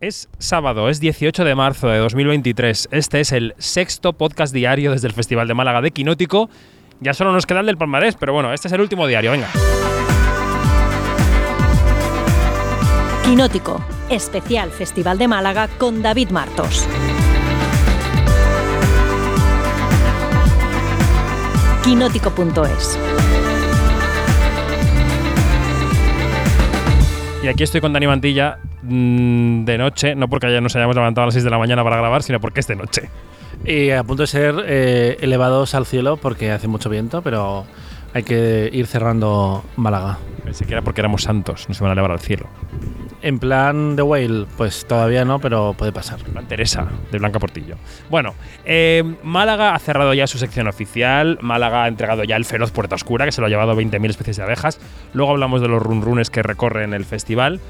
Es sábado, es 18 de marzo de 2023. Este es el sexto podcast diario desde el Festival de Málaga de Quinótico. Ya solo nos queda el del palmarés, pero bueno, este es el último diario, venga. Quinótico, especial Festival de Málaga con David Martos. Quinótico.es Y aquí estoy con Dani Mantilla mm, de noche, no porque ya nos hayamos levantado a las 6 de la mañana para grabar, sino porque es de noche. Y a punto de ser eh, elevados al cielo porque hace mucho viento, pero hay que ir cerrando Málaga. Pensé que era porque éramos santos, nos iban a elevar al cielo. En plan de Whale, pues todavía no, pero puede pasar. Plan Teresa, de Blanca Portillo. Bueno, eh, Málaga ha cerrado ya su sección oficial. Málaga ha entregado ya el feroz Puerta Oscura, que se lo ha llevado 20.000 especies de abejas. Luego hablamos de los runrunes que recorren el festival.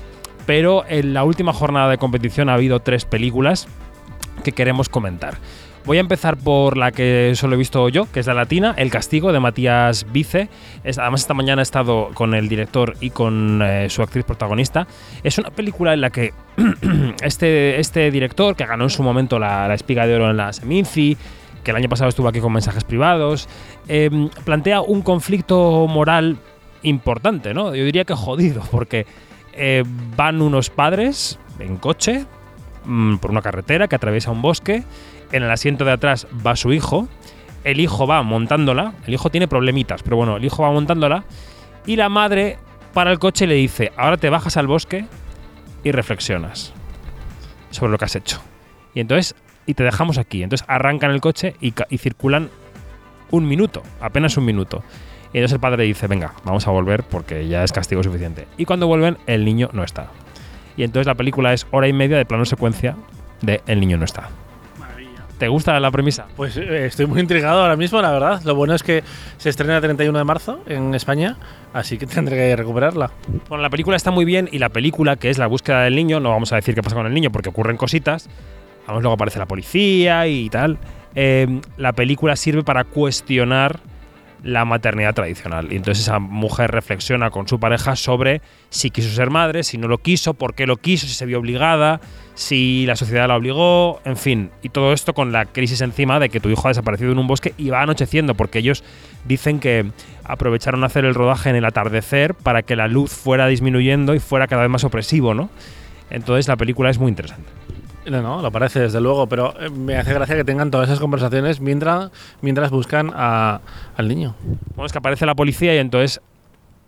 Pero en la última jornada de competición ha habido tres películas que queremos comentar. Voy a empezar por la que solo he visto yo, que es la latina, El Castigo, de Matías Vice. Además, esta mañana he estado con el director y con eh, su actriz protagonista. Es una película en la que este, este director, que ganó en su momento la, Espiga de Oro en la Seminci, que el año pasado estuvo aquí con mensajes privados, eh, plantea un conflicto moral importante, ¿no? Yo diría que jodido, porque eh, van unos padres en coche mm, por una carretera que atraviesa un bosque. En el asiento de atrás va su hijo. El hijo va montándola. El hijo tiene problemitas, pero bueno, el hijo va montándola. Y la madre para el coche y le dice: Ahora te bajas al bosque y reflexionas sobre lo que has hecho. Y entonces, y te dejamos aquí. Entonces arrancan el coche y, circulan un minuto, apenas un minuto. Y entonces el padre dice: Venga, vamos a volver porque ya es castigo suficiente. Y cuando vuelven, el niño no está. Y entonces la película es hora y media de plano secuencia de El niño no está. ¿Te gusta la premisa? Pues eh, estoy muy intrigado ahora mismo, la verdad. Lo bueno es que se estrena el 31 de marzo en España, así que tendré que recuperarla. Bueno, la película está muy bien y la película, que es la búsqueda del niño, no vamos a decir qué pasa con el niño porque ocurren cositas. Vamos, luego aparece la policía y tal. Eh, la película sirve para cuestionar la maternidad tradicional. Y entonces esa mujer reflexiona con su pareja sobre si quiso ser madre, si no lo quiso, por qué lo quiso, si se vio obligada, si la sociedad la obligó, en fin. Y todo esto con la crisis encima de que tu hijo ha desaparecido en un bosque y va anocheciendo, porque ellos dicen que aprovecharon a hacer el rodaje en el atardecer para que la luz fuera disminuyendo y fuera cada vez más opresivo, ¿no? Entonces la película es muy interesante. No, no, lo parece desde luego, pero eh, me hace gracia que tengan todas esas conversaciones mientras, mientras buscan al niño. Bueno, es que aparece la policía y entonces,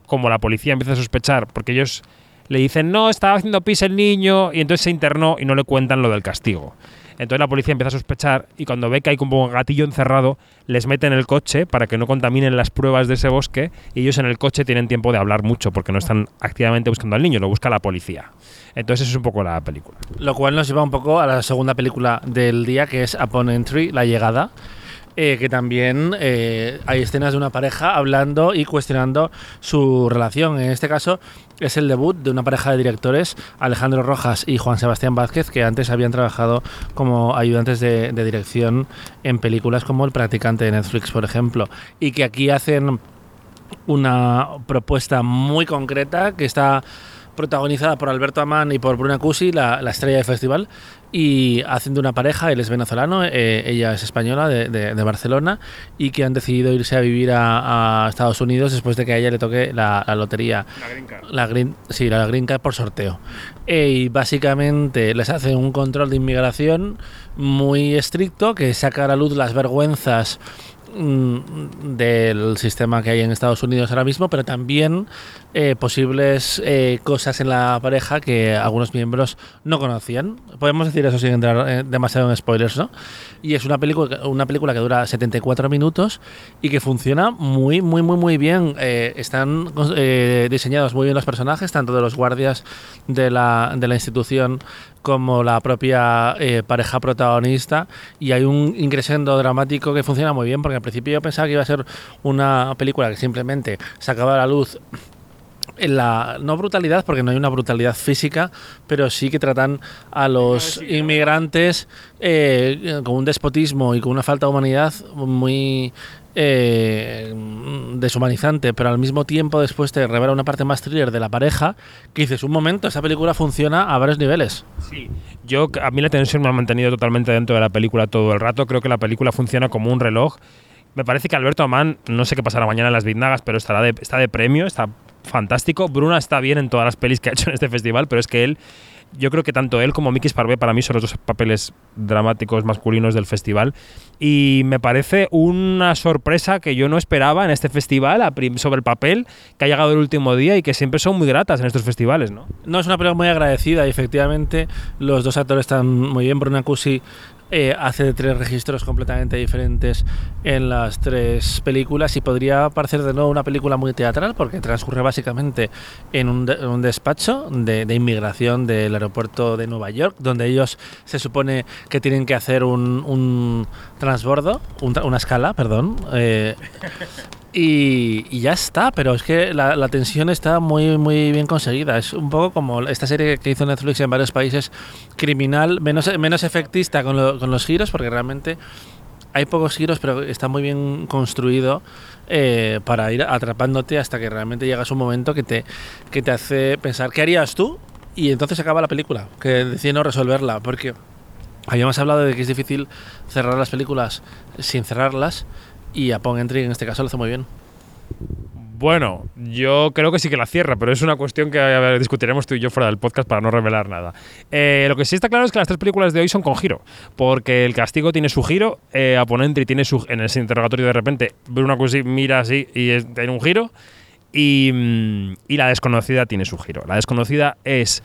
como la policía empieza a sospechar, porque ellos le dicen, no, estaba haciendo pis el niño, y entonces se internó y no le cuentan lo del castigo. Entonces la policía empieza a sospechar y cuando ve que hay como un gatillo encerrado, les mete en el coche para que no contaminen las pruebas de ese bosque y ellos en el coche tienen tiempo de hablar mucho porque no están activamente buscando al niño, lo busca la policía. Entonces eso es un poco la película. Lo cual nos lleva un poco a la segunda película del día, que es Upon Entry, La Llegada, eh, que también eh, hay escenas de una pareja hablando y cuestionando su relación. En este caso es el debut de una pareja de directores, Alejandro Rojas y Juan Sebastián Vázquez, que antes habían trabajado como ayudantes de, dirección en películas como El practicante de Netflix, por ejemplo, y que aquí hacen una propuesta muy concreta que está protagonizada por Alberto Amán y por Bruna Cusi, la, la estrella del festival, y hacen de una pareja, él es venezolano, eh, ella es española de, de- de Barcelona, y que han decidido irse a vivir a, a Estados Unidos después de que a ella le toque la, la lotería. La green, sí, la green card por sorteo. Eh, y básicamente les hace un control de inmigración muy estricto que saca a la luz las vergüenzas mm, del sistema que hay en Estados Unidos ahora mismo, pero también eh, posibles eh, cosas en la pareja que algunos miembros no conocían. Podemos decir eso sin entrar eh, demasiado en spoilers, ¿no? Y es una película, una película que dura 74 minutos y que funciona muy, muy, muy, muy bien. Están diseñados muy bien los personajes, tanto de los guardias de la, de la institución como la propia pareja protagonista y hay un ingresendo dramático que funciona muy bien porque al principio yo pensaba que iba a ser una película que simplemente sacaba a la luz en la no brutalidad porque no hay una brutalidad física pero sí que tratan a los inmigrantes eh, con un despotismo y con una falta de humanidad muy eh, deshumanizante, pero al mismo tiempo después te revela una parte más thriller de la pareja, que dices, un momento, esa película funciona a varios niveles. Sí. Yo, a mí la tensión me ha mantenido totalmente dentro de la película todo el rato. Creo que la película funciona como un reloj. Me parece que Alberto Amán, no sé qué pasará mañana en las Biznagas, pero estará de, está de premio, está fantástico. Bruna está bien en todas las pelis que ha hecho en este festival, pero es que él yo creo que tanto él como Mickey Sparvé para mí son los dos papeles dramáticos masculinos del festival. Y me parece una sorpresa que yo no esperaba en este festival sobre el papel que ha llegado el último día y que siempre son muy gratas en estos festivales, ¿no? No, es una película muy agradecida y efectivamente los dos actores están muy bien. Bruna Cusi eh, hace tres registros completamente diferentes en las tres películas y podría parecer de nuevo una película muy teatral porque transcurre básicamente en un, despacho de, inmigración del aeropuerto de Nueva York donde ellos se supone que tienen que hacer un, transbordo, una escala, perdón. Eh, y, ya está, pero es que la, tensión está muy, muy bien conseguida. Es un poco como esta serie que hizo Netflix en varios países, criminal, menos, menos efectista con, los giros, porque realmente hay pocos giros, pero está muy bien construido eh, para ir atrapándote hasta que realmente llegas a un momento que te, que te hace pensar, ¿qué harías tú? Y entonces acaba la película, que decide no resolverla, porque habíamos hablado de que es difícil cerrar las películas sin cerrarlas y a Pong en este caso lo hace muy bien. Bueno, yo creo que sí que la cierra, pero es una cuestión que discutiremos tú y yo fuera del podcast para no revelar nada. Eh, lo que sí está claro es que las tres películas de hoy son con giro, porque el castigo tiene su giro, eh, a Entry tiene su. En ese interrogatorio de repente cosa y mira así y tiene un giro, y, mm, y la desconocida tiene su giro. La desconocida es.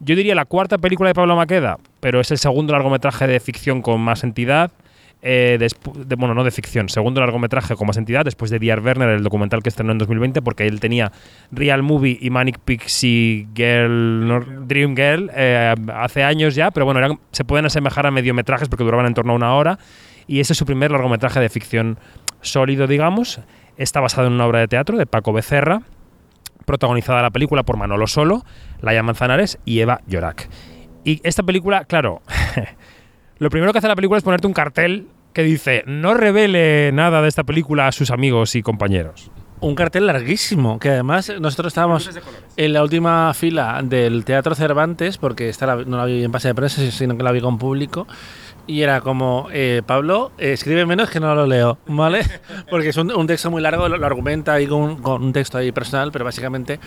Yo diría la cuarta película de Pablo Maqueda, pero es el segundo largometraje de ficción con más entidad. Eh, de, bueno, no de ficción, segundo largometraje como más entidad, después de D.R. Werner, el documental que estrenó en 2020, porque él tenía Real Movie y Manic Pixie Girl, Dream Girl eh, hace años ya, pero bueno, se pueden asemejar a mediometrajes porque duraban en torno a una hora. Y ese es su primer largometraje de ficción sólido, digamos. Está basado en una obra de teatro de Paco Becerra, protagonizada la película por Manolo Solo, Laia Manzanares y Eva Llorac. Y esta película, claro. Lo primero que hace la película es ponerte un cartel que dice no revele nada de esta película a sus amigos y compañeros. Un cartel larguísimo, que además nosotros estábamos en la última fila del Teatro Cervantes, porque esta no la vi en pase de prensa, sino que la vi con público, y era como, eh, Pablo, escribe menos que no lo leo, ¿vale? Porque es un, texto muy largo, lo, argumenta ahí con, un texto ahí personal, pero básicamente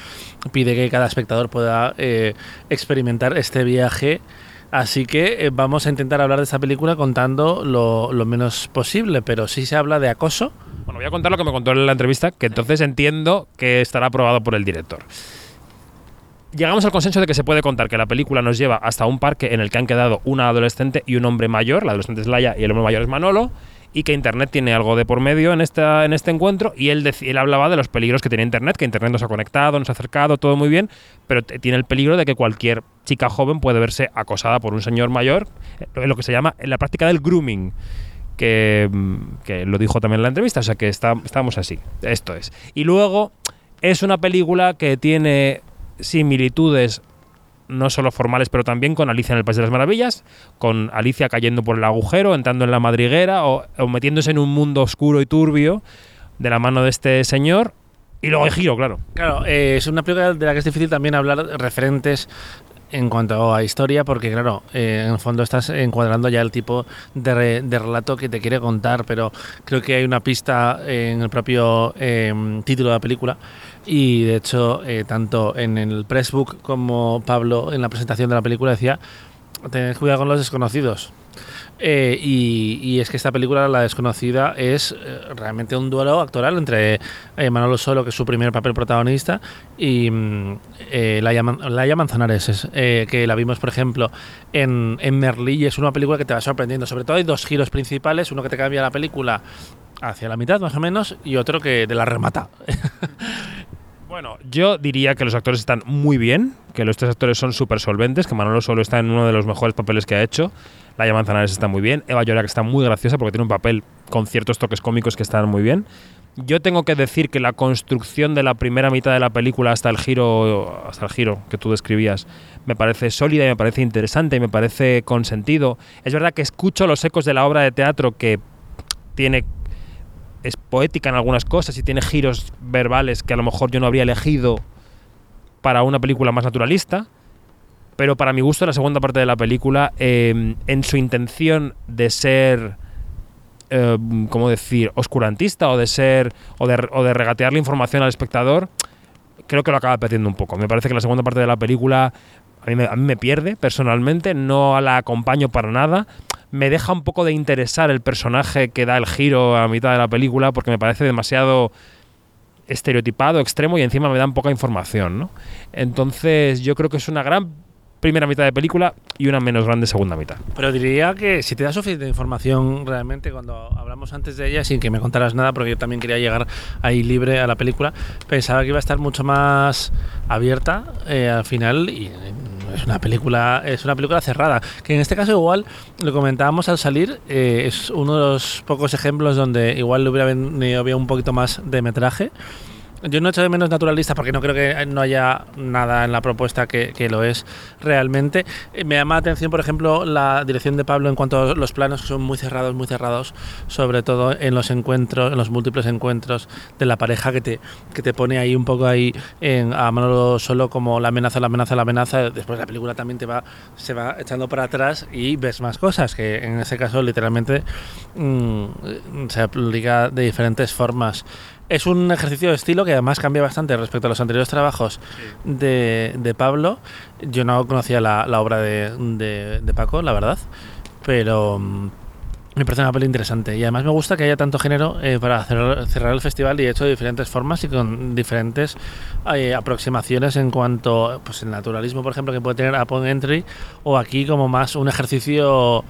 pide que cada espectador pueda eh, experimentar este viaje Así que eh, vamos a intentar hablar de esta película contando lo, menos posible, pero sí se habla de acoso. Bueno, voy a contar lo que me contó en la entrevista, que entonces entiendo que estará aprobado por el director. Llegamos al consenso de que se puede contar que la película nos lleva hasta un parque en el que han quedado una adolescente y un hombre mayor, la adolescente es Laia y el hombre mayor es Manolo, y que Internet tiene algo de por medio en, esta, en este encuentro y él, él hablaba de los peligros que tiene Internet, que Internet nos ha conectado, nos ha acercado, todo muy bien, pero tiene el peligro de que cualquier chica joven puede verse acosada por un señor mayor, en lo que se llama en la práctica del grooming. Que, mm, que lo dijo también en la entrevista, o sea que está, estamos así, esto es. Y luego es una película que tiene similitudes no solo formales, pero también con Alicia en el País de las Maravillas, con Alicia cayendo por el agujero, entrando en la madriguera o, metiéndose en un mundo oscuro y turbio de la mano de este señor. Y luego hay giro, claro. Claro, eh, es una película de la que es difícil también hablar referentes en cuanto a historia, porque claro, eh, en el fondo estás encuadrando ya el tipo de, relato que te quiere contar, pero creo que hay una pista en el propio em, título de la película. Y de hecho, eh, tanto en el pressbook como Pablo en la presentación de la película decía, tened cuidado con los desconocidos. Eh, y, es que esta película, La Desconocida, es eh, realmente un duelo actoral entre eh, Manolo Solo, que es su primer papel protagonista, y mm, Laia, Manzanares, que la vimos, por ejemplo, en, en Merlí, y es una película que te va sorprendiendo. Sobre todo hay dos giros principales, uno que te cambia la película hacia la mitad, más o menos, y otro que te la remata. Bueno, yo diría que los actores están muy bien, que los tres actores son súper solventes, que Manolo Solo está en uno de los mejores papeles que ha hecho. Laia Manzanares está muy bien. Eva Llorak está muy graciosa porque tiene un papel con ciertos toques cómicos que están muy bien. Yo tengo que decir que la construcción de la primera mitad de la película hasta el giro, hasta el giro que tú describías, me parece sólida me parece interesante y me parece con sentido. Es verdad que escucho los ecos de la obra de teatro que tiene es poética en algunas cosas y tiene giros verbales que a lo mejor yo no habría elegido para una película más naturalista. Pero para mi gusto, la segunda parte de la película, eh, en su intención de ser, eh, ¿cómo decir?, oscurantista o de ser, o de, o regatear la información al espectador, creo que lo acaba perdiendo un poco. Me parece que la segunda parte de la película a mí, me, a mí me pierde personalmente, no la acompaño para nada. Me deja un poco de interesar el personaje que da el giro a mitad de la película porque me parece demasiado estereotipado, extremo y encima me dan poca información, ¿no? Entonces yo creo que es una gran primera mitad de película y una menos grande segunda mitad. Pero diría que si te da suficiente información realmente, cuando hablamos antes de ella, sin que me contaras nada, porque yo también quería llegar ahí libre a la película, pensaba que iba a estar mucho más abierta eh, al final y eh, es una película es una película cerrada que en este caso igual lo comentábamos al salir eh, es uno de los pocos ejemplos donde igual le hubiera venido había un poquito más de metraje yo no echo de menos naturalista porque no creo que no haya nada en la propuesta que, que, lo es realmente. Eh, Me llama la atención, por ejemplo, la dirección de Pablo en cuanto a los planos que son muy cerrados, muy cerrados, sobre todo en los encuentros, en los múltiples encuentros de la pareja que te, que te pone ahí un poco ahí a Manolo solo como la amenaza, la amenaza, la amenaza. Después la película también te va, se va echando para atrás y ves más cosas, que en ese caso literalmente mmm, se aplica de diferentes formas es un ejercicio de estilo que además cambia bastante respecto a los anteriores trabajos sí. de, de, Pablo. Yo no conocía la, la obra de, de, de, Paco, la verdad, pero um, me parece una peli interesante. Y además me gusta que haya tanto género eh, para cerrar, cerrar, el festival y hecho de diferentes formas y con diferentes eh, aproximaciones en cuanto pues el naturalismo, por ejemplo, que puede tener Upon Entry, o aquí como más un ejercicio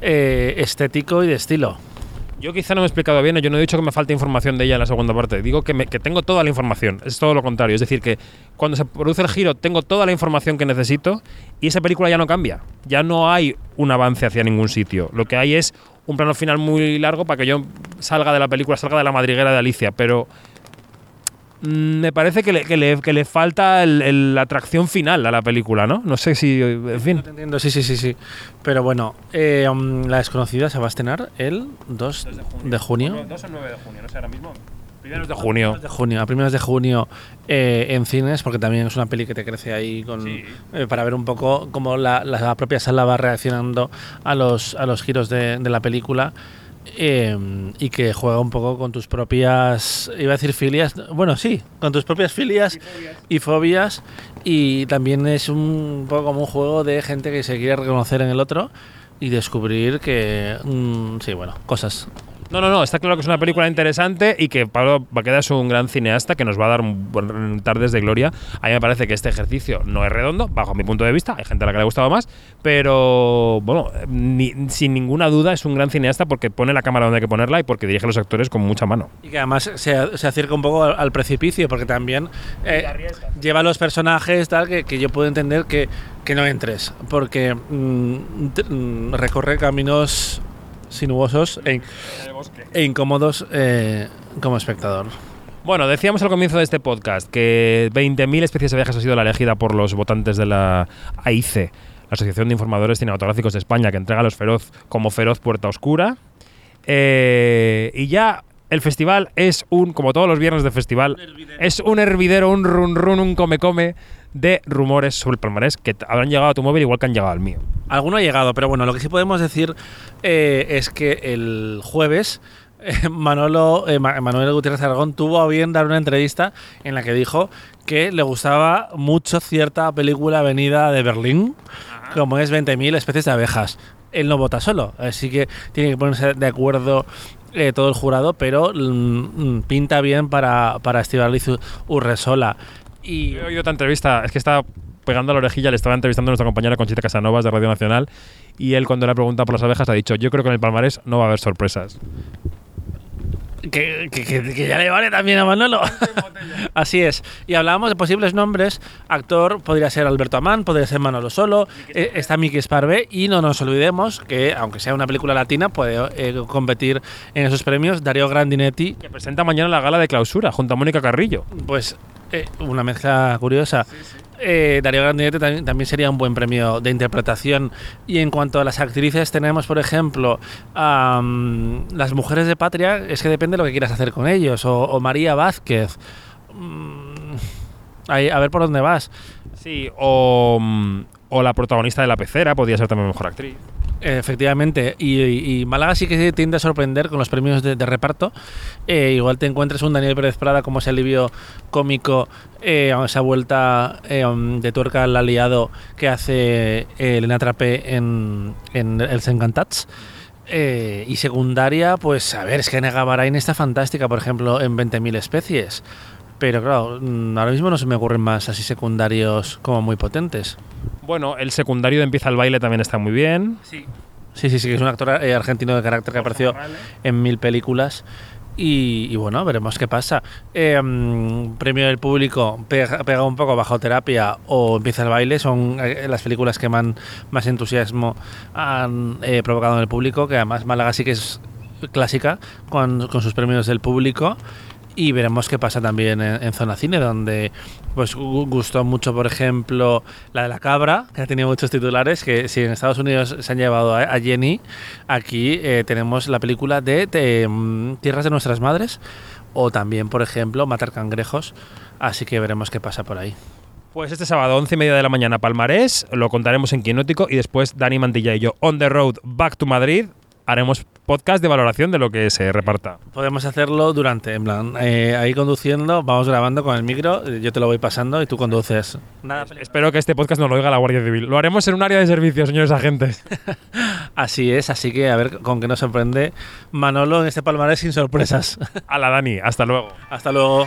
eh, estético y de estilo. Yo quizá no me he explicado bien, yo no he dicho que me falta información de ella en la segunda parte, digo que, que, tengo toda la información, es todo lo contrario, es decir, que cuando se produce el giro tengo toda la información que necesito y esa película ya no cambia, ya no hay un avance hacia ningún sitio, lo que hay es un plano final muy largo para que yo salga de la película, salga de la madriguera de Alicia, pero me parece que le, que le, que le falta el, el, la atracción final a la película, ¿no? No sé si. En fin. Te entiendo, sí, sí, sí. sí. Pero bueno, eh, um, La Desconocida se va a estrenar el 2 de junio. De junio. 2 o 9 de junio, no sé ahora mismo. Primeros de junio. De junio, a primeros de junio eh, en cines, porque también es una peli que te crece ahí con, sí. eh, para ver un poco cómo la, la, propia sala va reaccionando a los, a los giros de, de la película. Eh, y que juega un poco con tus propias, iba a decir filias, bueno, sí, con tus propias filias y fobias. y también es un poco como un juego de gente que se quiere reconocer en el otro y descubrir que, mmm, sí, bueno, cosas no, no, no, está claro que es una película interesante y que Pablo Baqueda es un gran cineasta que nos va a dar un, tardes de gloria. A mí me parece que este ejercicio no es redondo, bajo mi punto de vista, hay gente a la que le ha gustado más, pero bueno, ni, sin ninguna duda es un gran cineasta porque pone la cámara donde hay que ponerla y porque dirige a los actores con mucha mano. Y que además se, se acerca un poco al, al precipicio porque también eh, lleva a los personajes tal que, que, yo puedo entender que, que no entres, porque mmm, recorre caminos sinuosos e, e incómodos eh, como espectador. Bueno, decíamos al comienzo de este podcast que 20.000 especies de viajes ha sido la elegida por los votantes de la AIC, la Asociación de Informadores Cinematográficos de España, que entrega a los feroz como feroz puerta oscura. Eh, y ya el festival es un, como todos los viernes de festival, es un hervidero, un run run, un come come de rumores sobre el palmarés que habrán llegado a tu móvil igual que han llegado al mío. Alguno ha llegado, pero bueno, lo que sí podemos decir eh, es que el jueves eh, Manolo, eh, Manuel Gutiérrez Aragón tuvo a bien dar una entrevista en la que dijo que le gustaba mucho cierta película venida de Berlín, como es 20.000 especies de abejas. Él no vota solo, así que tiene que ponerse de acuerdo eh, todo el jurado, pero mm, pinta bien para, para Estibaliz Urresola. Y... He oído otra entrevista, es que estaba pegando a la orejilla, le estaba entrevistando a nuestra compañera Conchita Casanovas de Radio Nacional y él cuando le ha preguntado por las abejas ha dicho, yo creo que en el palmarés no va a haber sorpresas. Que, que, que, ya le vale también a Manolo. Así es. Y hablábamos de posibles nombres. Actor podría ser Alberto Amán, podría ser Manolo Solo. Eh, está Miki Sparve. Y no nos olvidemos que, aunque sea una película latina, puede eh, competir en esos premios Darío Grandinetti. Que presenta mañana la gala de clausura junto a Mónica Carrillo. Pues Eh, una mezcla curiosa. Eh, Darío Grandinetti también, también sería un buen premio de interpretación. Y en cuanto a las actrices, tenemos, por ejemplo, a las mujeres de Patria, es que depende de lo que quieras hacer con ellos. O, o María Vázquez. Mm, ahí, a ver por dónde vas. Sí, o, mm, o la protagonista de La Pecera podría ser también mejor actriz. Efectivamente, y, y Málaga sí que tiende a sorprender con los premios de, reparto. Eh, igual te encuentras un Daniel Pérez Prada como ese alivio cómico, eh, esa vuelta eh, de tuerca al aliado que hace eh, Elena Trapé en, El Encantats. Y secundaria, pues a ver, es que Nega Barain está fantástica, por ejemplo, en 20.000 especies. Pero claro, mm, ahora mismo no se me ocurren más así secundarios como muy potentes. Bueno, el secundario de Empieza el baile también está muy bien. Sí. Sí, sí, sí, que es un actor eh, argentino de carácter que apareció en mil películas. Y, y bueno, veremos qué pasa. Eh, mm, premio del público, pega, pega un poco bajo terapia o empieza el baile. Son eh, las películas que man- más entusiasmo han eh, provocado en el público. Que además Málaga sí que es clásica con, con sus premios del público. Y veremos qué pasa también en, Zona Cine, donde pues gu- gustó mucho, por ejemplo, la de la cabra, que ha tenido muchos titulares, que si en Estados Unidos se han llevado a, a Jenny, aquí eh, tenemos la película de, de, mm, Tierras de nuestras madres, o también, por ejemplo, Matar cangrejos, así que veremos qué pasa por ahí. Pues este sábado, 11 y media de la mañana, Palmarés, lo contaremos en Quinótico y después Dani Mantilla y yo, on the road, back to Madrid, haremos podcast de valoración de lo que se reparta. Podemos hacerlo durante, en plan, eh, ahí conduciendo, vamos grabando con el micro, yo te lo voy pasando y tú conduces. Nada, Espero que este podcast no lo oiga la Guardia Civil. Lo haremos en un área de servicio, señores agentes. Así es, así que a ver con qué nos sorprende Manolo en este palmarés sin sorpresas. A la Dani, hasta luego. Hasta luego.